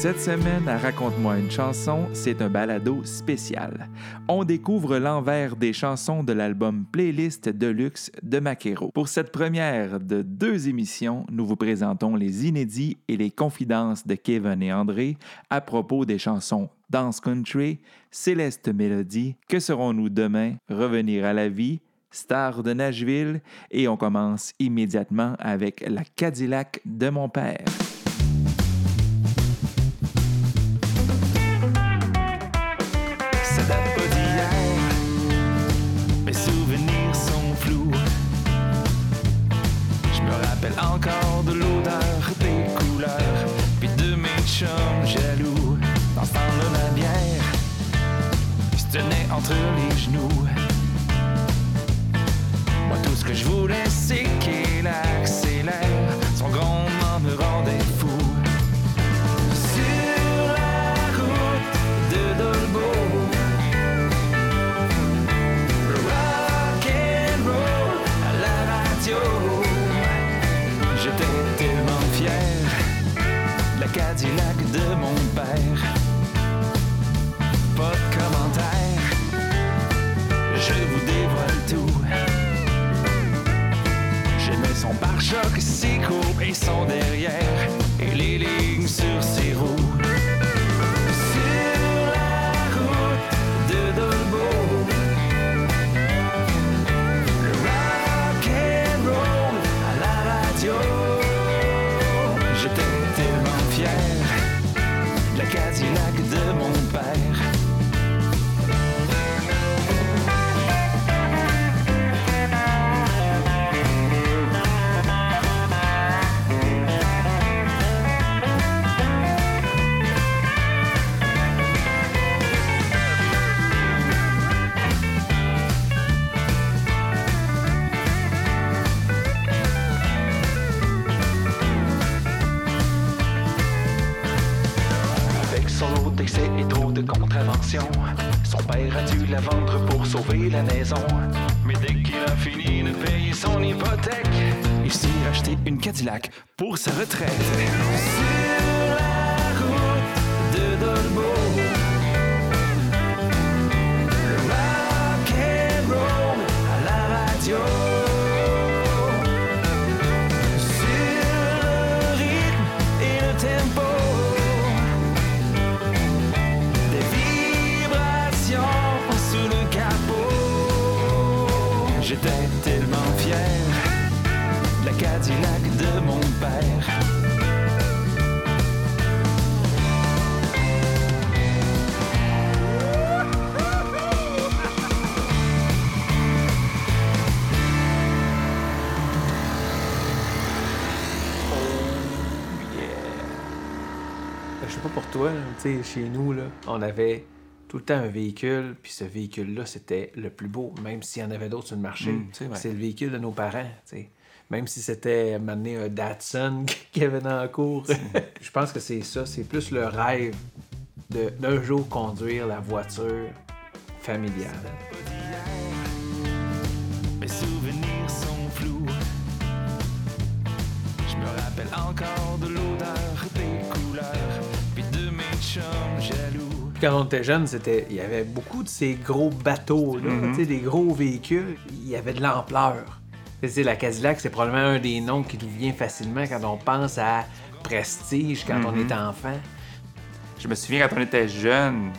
Cette semaine Raconte-moi une chanson, c'est un balado spécial. On découvre l'envers des chansons de l'album Playlist Deluxe de Maquero. Pour cette première de deux émissions, nous vous présentons les inédits et les confidences de Kevin et André à propos des chansons Dance Country, Céleste Mélodie, Que serons-nous demain, Revenir à la vie, Star de Nashville, et on commence immédiatement avec la Cadillac de mon père. Entre les genoux. Moi, tout ce que je voulais, c'est qu'elle accélère. Son grondement me rendait fou. Sur la route de Dolbeau. Rock and roll à la radio. J'étais tellement fier de la Cadillac de mon père. Son pare-choc, ses courbes et son derrière, et les lignes sur ses roues. Son père a dû la vendre pour sauver la maison. Mais dès qu'il a fini de payer son hypothèque, il s'est racheté une Cadillac pour sa retraite. Ben, Je sais pas pour toi, là, tu sais, chez nous, là, on avait tout le temps un véhicule, puis ce véhicule-là, c'était le plus beau, même s'il y en avait d'autres sur le marché. Mm, c'est le véhicule de nos parents, tu sais. Même si c'était maintenant un Datsun qui avait dans la cour. Je pense que c'est ça, c'est plus le rêve de d'un jour conduire la voiture familiale. Mes souvenirs sont flous. Je me rappelle encore de l'odeur des couleurs, puis de mes chums jaloux. Puis Quand on était jeune, c'était il y avait beaucoup de ces gros bateaux, là, Mhm. sais, des gros véhicules. Il y avait de l'ampleur. Sais, la Cadillac, c'est probablement un des noms qui nous vient facilement quand on pense à prestige quand on Mhm. est enfant. Je me souviens quand on était jeune,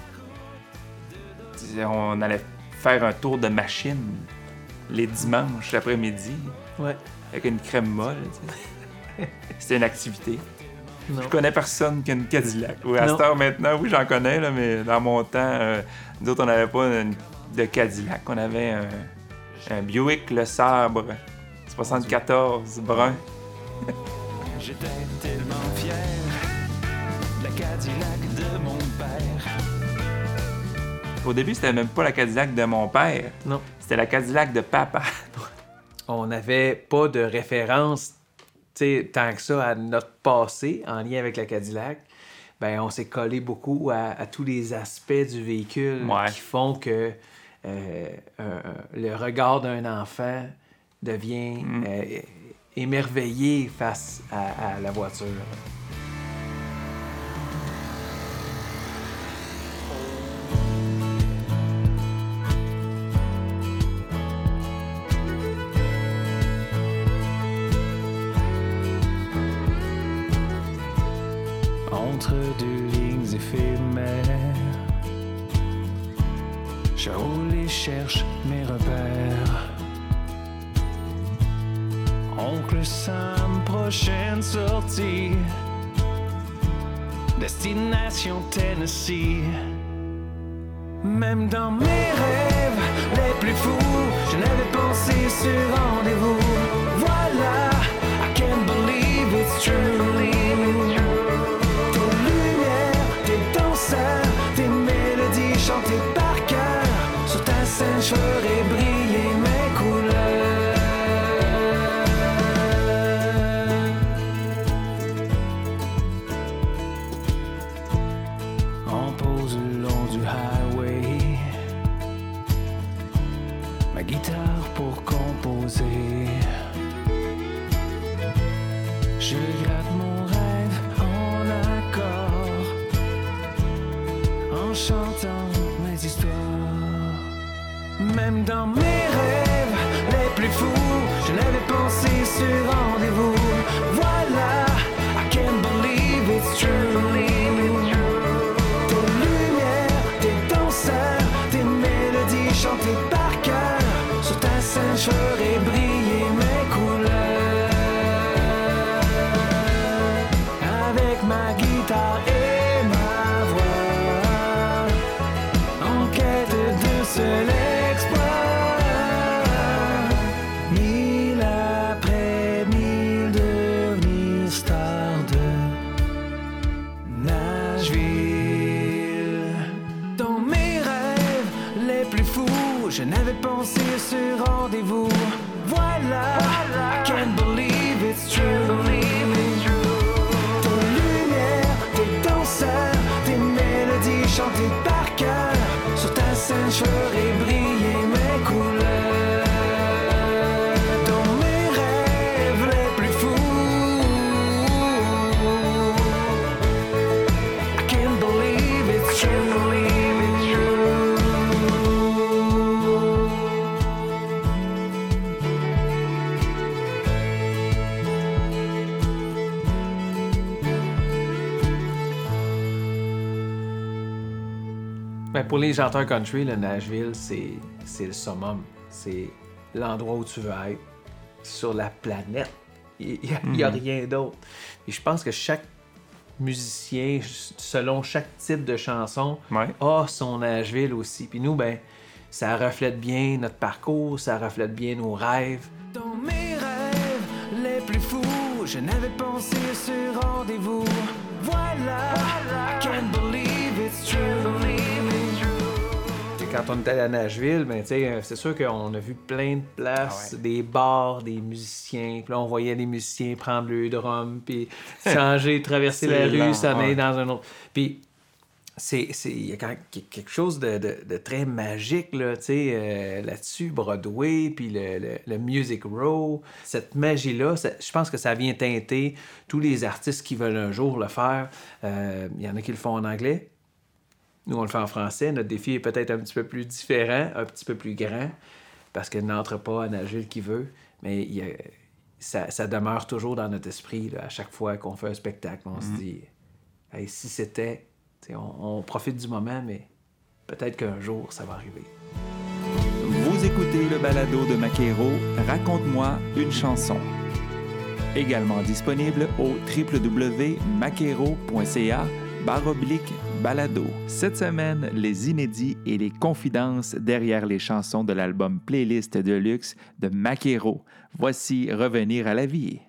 on allait faire un tour de machine les dimanches l'après-midi Ouais. avec une crème molle. C'était une activité. Non. Je connais personne qui a une Cadillac. Oui, à cette heure maintenant, oui, j'en connais, là, mais dans mon temps, euh, nous autres, on n'avait pas une- de Cadillac. On avait un, un Buick Le Sabre 74, brun. J'étais tellement fier la Cadillac de mon père. Au début, c'était même pas la Cadillac de mon père. Non. C'était la Cadillac de papa. On n'avait pas de référence tant que ça à notre passé en lien avec la Cadillac. Ben, on s'est collé beaucoup à, tous les aspects du véhicule qui font que euh, le regard d'un enfant devient Mm. euh, émerveillé face à, à la voiture. Scène, je ferai briller Ben, pour les chanteurs country, le Nashville, c'est, c'est le summum. C'est l'endroit où tu veux être sur la planète. Il n'y a, rien d'autre. Et je pense que chaque musicien, selon chaque type de chanson, Ouais. a son Nashville aussi. Puis nous, ben, ça reflète bien notre parcours, ça reflète bien nos rêves. Dans mes rêves les plus fous, je n'avais pensé à ce rendez-vous. Voilà, I can't believe it's true. Quand on était à Nashville, ben, euh, c'est sûr qu'on a vu plein de places, Ah ouais. des bars, des musiciens. Puis là, on voyait les musiciens prendre le drum, puis changer, traverser la rue, s'en aller ouais. dans un autre. Puis il y a quand même quelque chose de, de- de très magique là, euh, là-dessus, Broadway, puis le, le- le Music Row. Cette magie-là, je pense que ça vient teinter tous les artistes qui veulent un jour le faire. Euh, Il y en a qui le font en anglais. Nous, on le fait en français. Notre défi est peut-être un petit peu plus différent, un petit peu plus grand, parce qu'il n'entre pas à Nashville qui veut, mais il y a- ça, ça demeure toujours dans notre esprit là, à chaque fois qu'on fait un spectacle. On se dit, Hey, si c'était, on, on profite du moment, mais peut-être qu'un jour, ça va arriver. Vous écoutez le balado de Maquero, Raconte-moi une chanson. Également disponible au www.maquero.ca barre oblique balado. Cette semaine, les inédits et les confidences derrière les chansons de l'album Playlist de luxe de Maquero. Voici Revenir à la vie.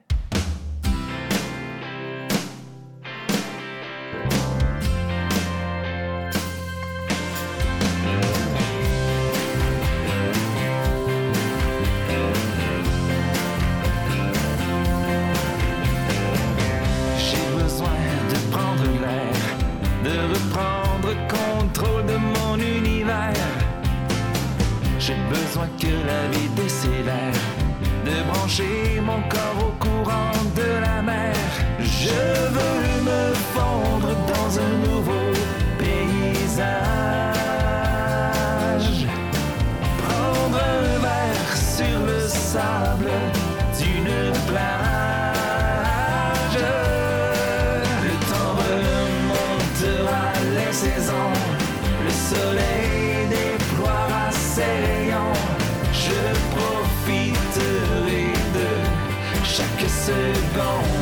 Seconde. Les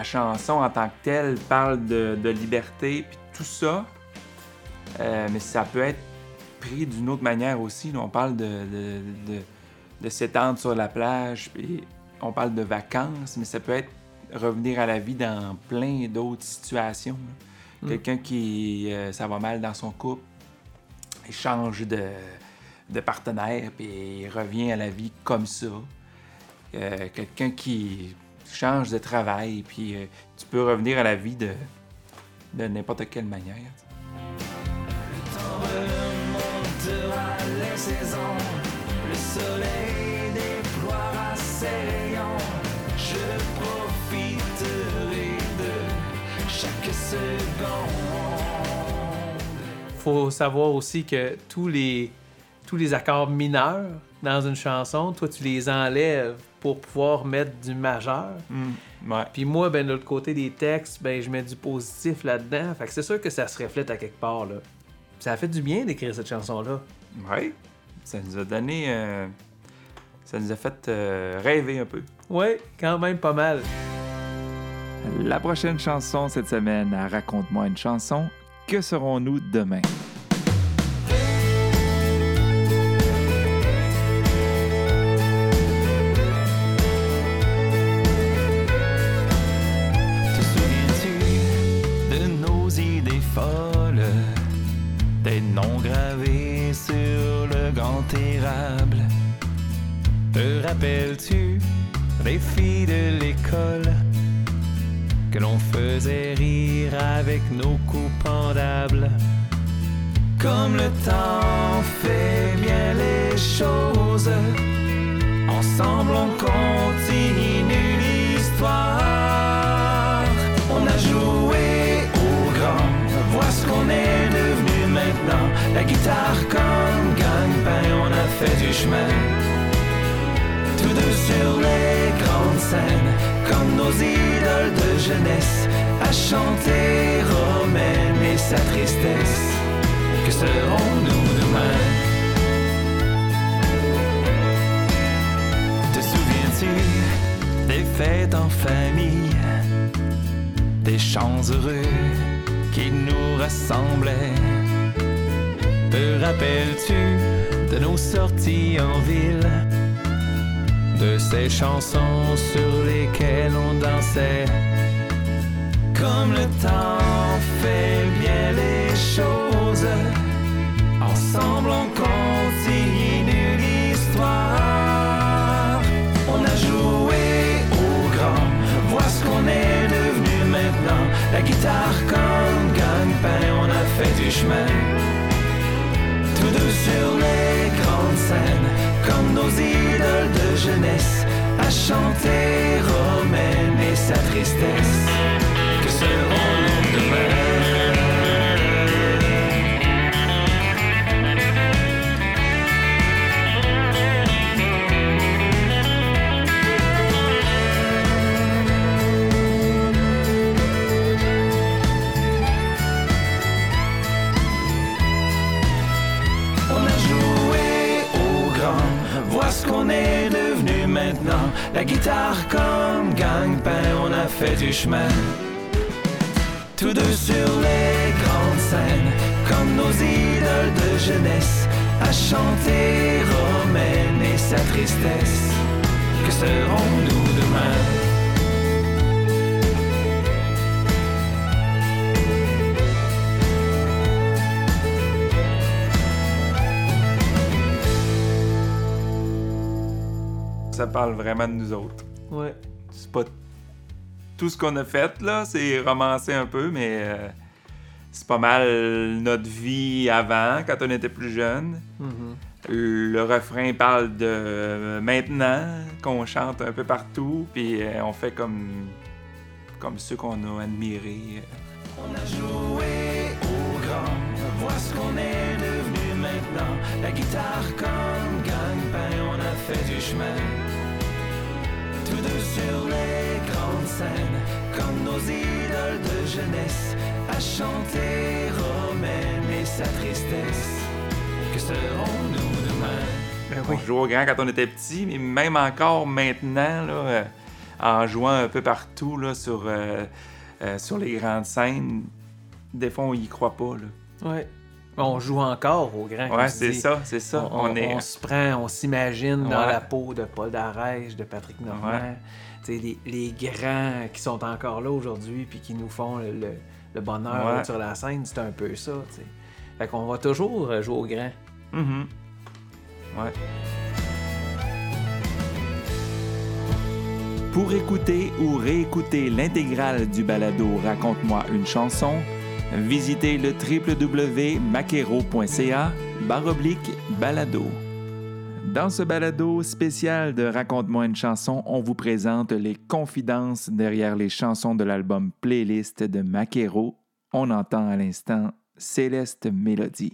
La chanson en tant que telle parle de, de liberté puis tout ça, Euh, mais ça peut être pris d'une autre manière aussi. là. On parle de, de, de- de s'étendre sur la plage, puis on parle de vacances, mais ça peut être revenir à la vie dans plein d'autres situations. là. Quelqu'un qui euh, ça va mal dans son couple, il change de, de partenaire, puis il revient à la vie comme ça. Euh, Quelqu'un qui change de travail, puis euh, tu peux revenir à la vie de, n'importe quelle manière. faut savoir aussi que tous les, tous les accords mineurs dans une chanson, toi, tu les enlèves pour pouvoir mettre du majeur. Ouais. Puis moi, ben, de l'autre côté des textes, ben, je mets du positif là-dedans. Fait que c'est sûr que ça se reflète à quelque part, là. Ça a fait du bien d'écrire cette chanson-là. Ouais. Ça nous a donné. euh, ça nous a fait euh, rêver un peu. Ouais, quand même pas mal. La prochaine chanson cette semaine Raconte-moi une chanson. Que serons-nous demain? Rappelles-tu des filles de l'école que l'on faisait rire avec nos coups pendables? Comme le temps fait bien les choses, ensemble on continue l'histoire. On a joué au grand, vois ce qu'on est devenu maintenant. La guitare comme gagne-pain, on a fait du chemin. Sur les grandes scènes, comme nos idoles de jeunesse, à chanter Romaine et sa tristesse. Que serons-nous demain? Te souviens-tu des fêtes en famille, des chants heureux qui nous rassemblaient? Te rappelles-tu de nos sorties en ville, de ces chansons sur lesquelles on dansait. Comme le temps fait bien les choses, ensemble on continue l'histoire. On a joué au grand, vois ce qu'on est devenu maintenant. La guitare comme gagne-pain, on a fait du chemin. Tous deux sur les grandes scènes comme nos idoles de jeunesse, à chanter Romaine et sa tristesse. Que seront fait du chemin. Tous deux sur les grandes scènes, comme nos idoles de jeunesse, à chanter Romaine et sa tristesse. Que serons-nous demain? Ça parle vraiment de nous autres. Ouais. C'est pas tout ce qu'on a fait, là. C'est romancé un peu, mais euh, c'est pas mal notre vie avant, quand on était plus jeune. Mhm. Le refrain parle de euh, maintenant, qu'on chante un peu partout, puis euh, on fait comme, comme ceux qu'on a admirés. On a joué au grand, vois ce qu'on est devenu maintenant. La guitare comme gagne-pain, on a fait du chemin. Tous deux sur les grandes scènes, comme nos idoles de jeunesse, à chanter Romaine et sa tristesse. Que serons-nous demain? Ben On jouait au grand quand on était petit, mais même encore maintenant, là, euh, en jouant un peu partout là, sur, euh, euh, sur les grandes scènes, des fois on y croit pas. Là. Ouais. On joue encore au grand. Ouais, c'est ça, c'est ça. On, On, est. on se prend, on s'imagine dans Ouais. la peau de Paul Darèche, de Patrick Normand. Ouais. Les, les grands qui sont encore là aujourd'hui puis qui nous font le, le- le bonheur Ouais. là, sur la scène, c'est un peu ça. tu sais. Fait qu'on va toujours jouer au grand. Ouais. Pour écouter ou réécouter l'intégrale du balado Raconte-moi une chanson, visitez le www.maquero.ca baroblique balado. Dans ce balado spécial de Raconte-moi une chanson, on vous présente les confidences derrière les chansons de l'album Playlist de Maquero. On entend à l'instant Céleste Mélodie.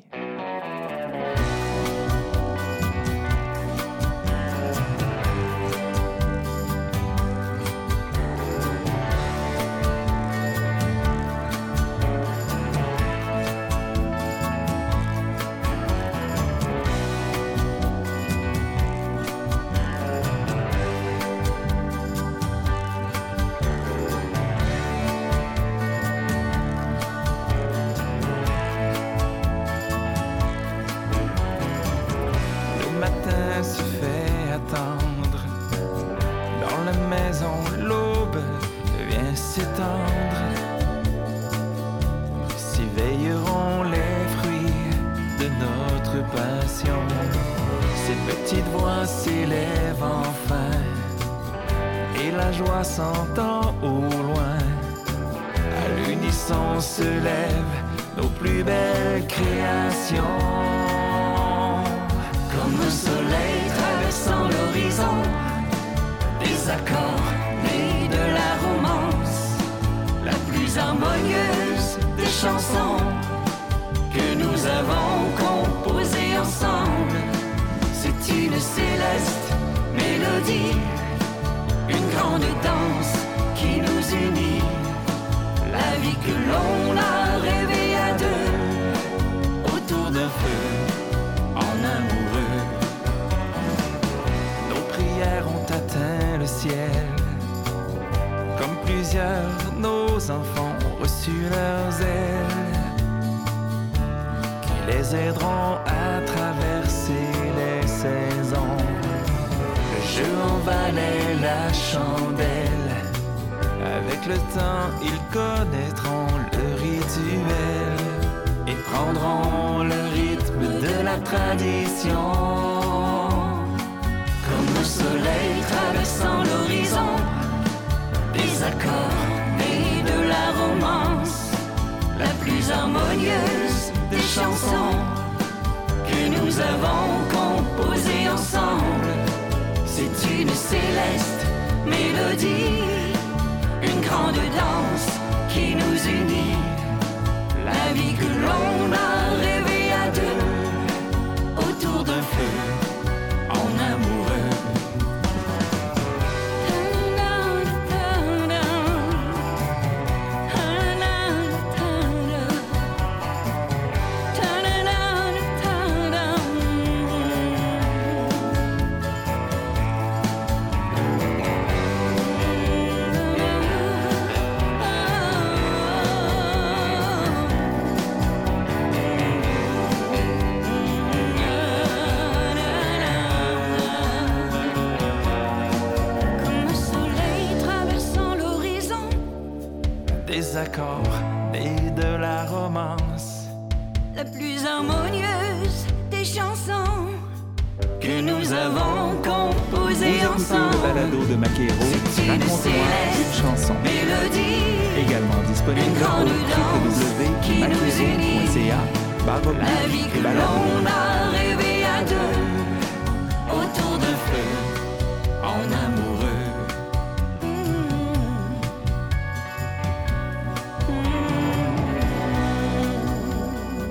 Comme le soleil traversant l'horizon, des accords nés de la romance, la plus harmonieuse des chansons que nous avons composées ensemble. C'est une céleste mélodie, une grande danse qui nous unit, la vie que l'on a Nos enfants ont reçu leurs ailes. Qui les aideront à traverser les saisons. Le jeu en la chandelle. Avec le temps, ils connaîtront le rituel et prendront le rythme de la tradition. Comme le soleil traversant l'horizon, accords et de la romance, la plus harmonieuse des chansons que nous avons composées ensemble. C'est une céleste mélodie, une grande danse qui nous unit. La vie que l'on a rêvée à deux autour d'un feu.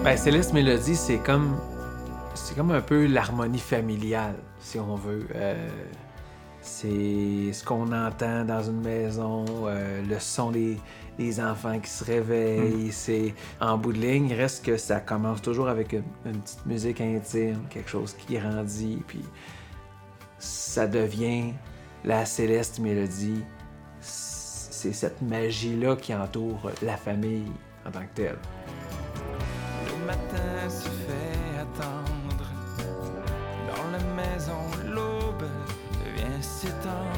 Ben, Céleste Mélodie, c'est comme. C'est comme un peu l'harmonie familiale, si on veut. Euh, c'est ce qu'on entend dans une maison, euh, le son des, des enfants qui se réveillent. C'est en bout de ligne, reste que ça commence toujours avec une, une petite musique intime, quelque chose qui grandit, puis ça devient la céleste mélodie. C'est cette magie-là qui entoure la famille en tant que telle. Le matin se fait attendre. Dans la maison, l'aube vient s'étendre.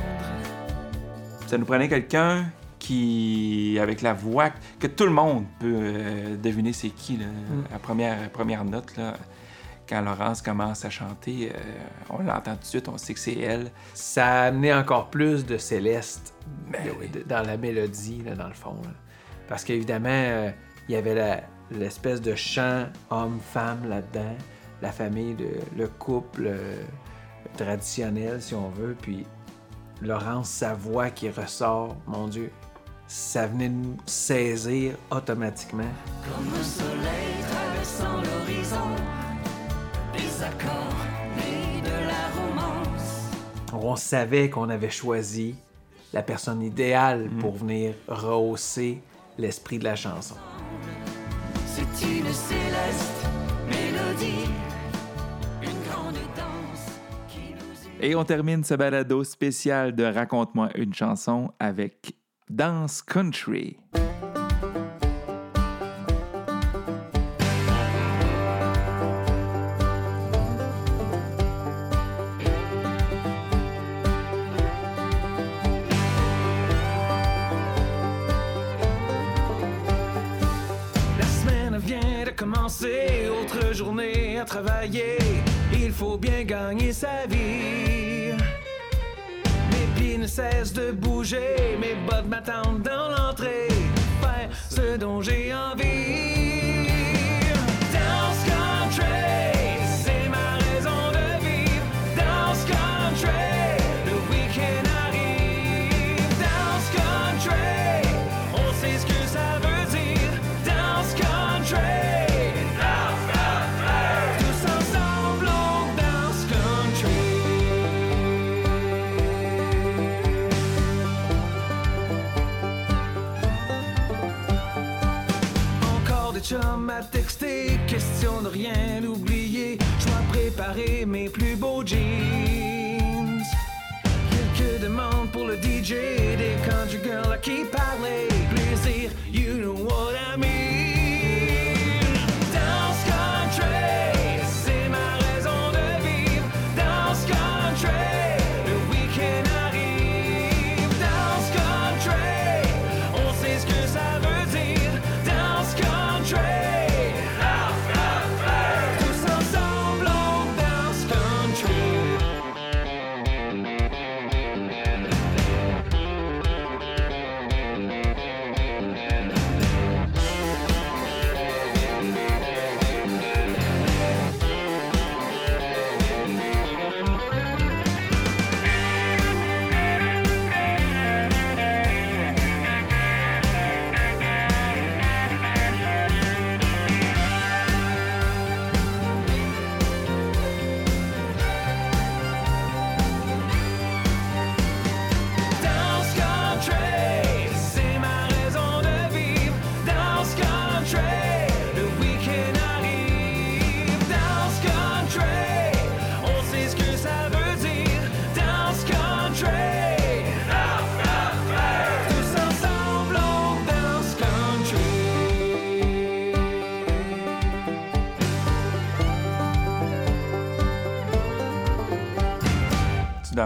Ça nous prenait quelqu'un qui, avec la voix, que tout le monde peut euh, deviner c'est qui, là, la première, première note, là, quand Laurence commence à chanter, euh, on l'entend tout de suite, on sait que c'est elle. ça a amené encore plus de céleste Ben de- oui. de- dans la mélodie, là, dans le fond. là. Parce qu'évidemment, euh, il y avait la- l'espèce de chant homme-femme là-dedans, la famille, de, le couple euh, traditionnel, si on veut. Puis Laurence, sa voix qui ressort, mon Dieu, ça venait nous saisir automatiquement. Comme un soleil traversant l'horizon, des accords nés de la romance. On savait qu'on avait choisi la personne idéale pour venir rehausser l'esprit de la chanson. Et on termine ce balado spécial de Raconte-moi une chanson avec Dance Country. De commencer, autre journée à travailler. Il faut bien gagner sa vie. Mes pieds ne cessent de bouger, mes bottes m'attendent dans l'entrée. Faire ce dont j'ai envie. Plus beaux jeans. Quelques demandes pour le DJ, des country girls à qui parler.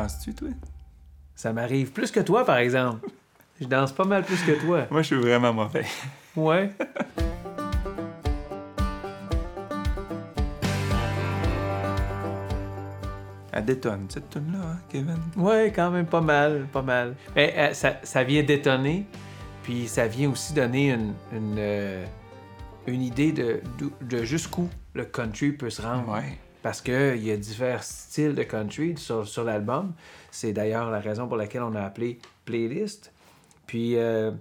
Danses-tu, toi? Ça m'arrive plus que toi, par exemple. Je danse pas mal plus que toi. Moi, je suis vraiment mauvais. Ouais. Elle détonne, cette tune-là, hein, Kevin? Ouais, quand même pas mal, pas mal. Mais euh, ça, ça vient détonner, puis ça vient aussi donner une, une, euh, une idée de, d'où- de jusqu'où le country peut se rendre. Ouais. Parce qu'il y a divers styles de country sur, sur l'album. C'est d'ailleurs la raison pour laquelle on a appelé playlist. Puis euh,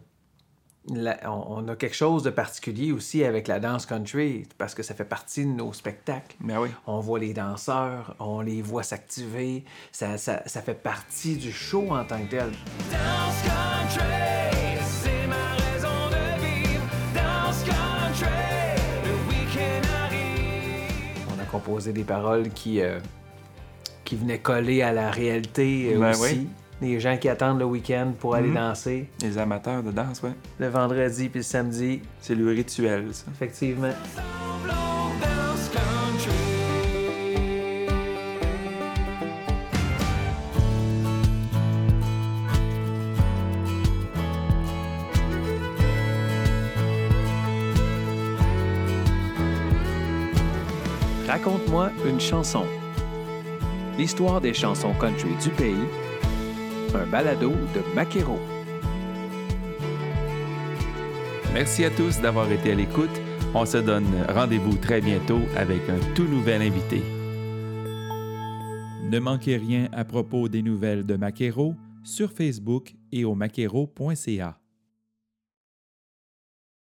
la- on, on a quelque chose de particulier aussi avec la danse country, parce que ça fait partie de nos spectacles. Ben oui. On voit les danseurs, on les voit s'activer. Ça, ça, ça fait partie du show en tant que tel. Dance country, composé des paroles qui, euh, qui venaient coller à la réalité euh, Ben aussi. oui. Les gens qui attendent le week-end pour aller Mhm. danser Les amateurs de danse, ouais. le vendredi puis le samedi. C'est le rituel, ça. Effectivement. Raconte-moi une chanson. L'histoire des chansons country du pays. Un balado de Maquero. Merci à tous d'avoir été à l'écoute. On se donne rendez-vous très bientôt avec un tout nouvel invité. Ne manquez rien à propos des nouvelles de Maquero sur Facebook et au maquero.ca.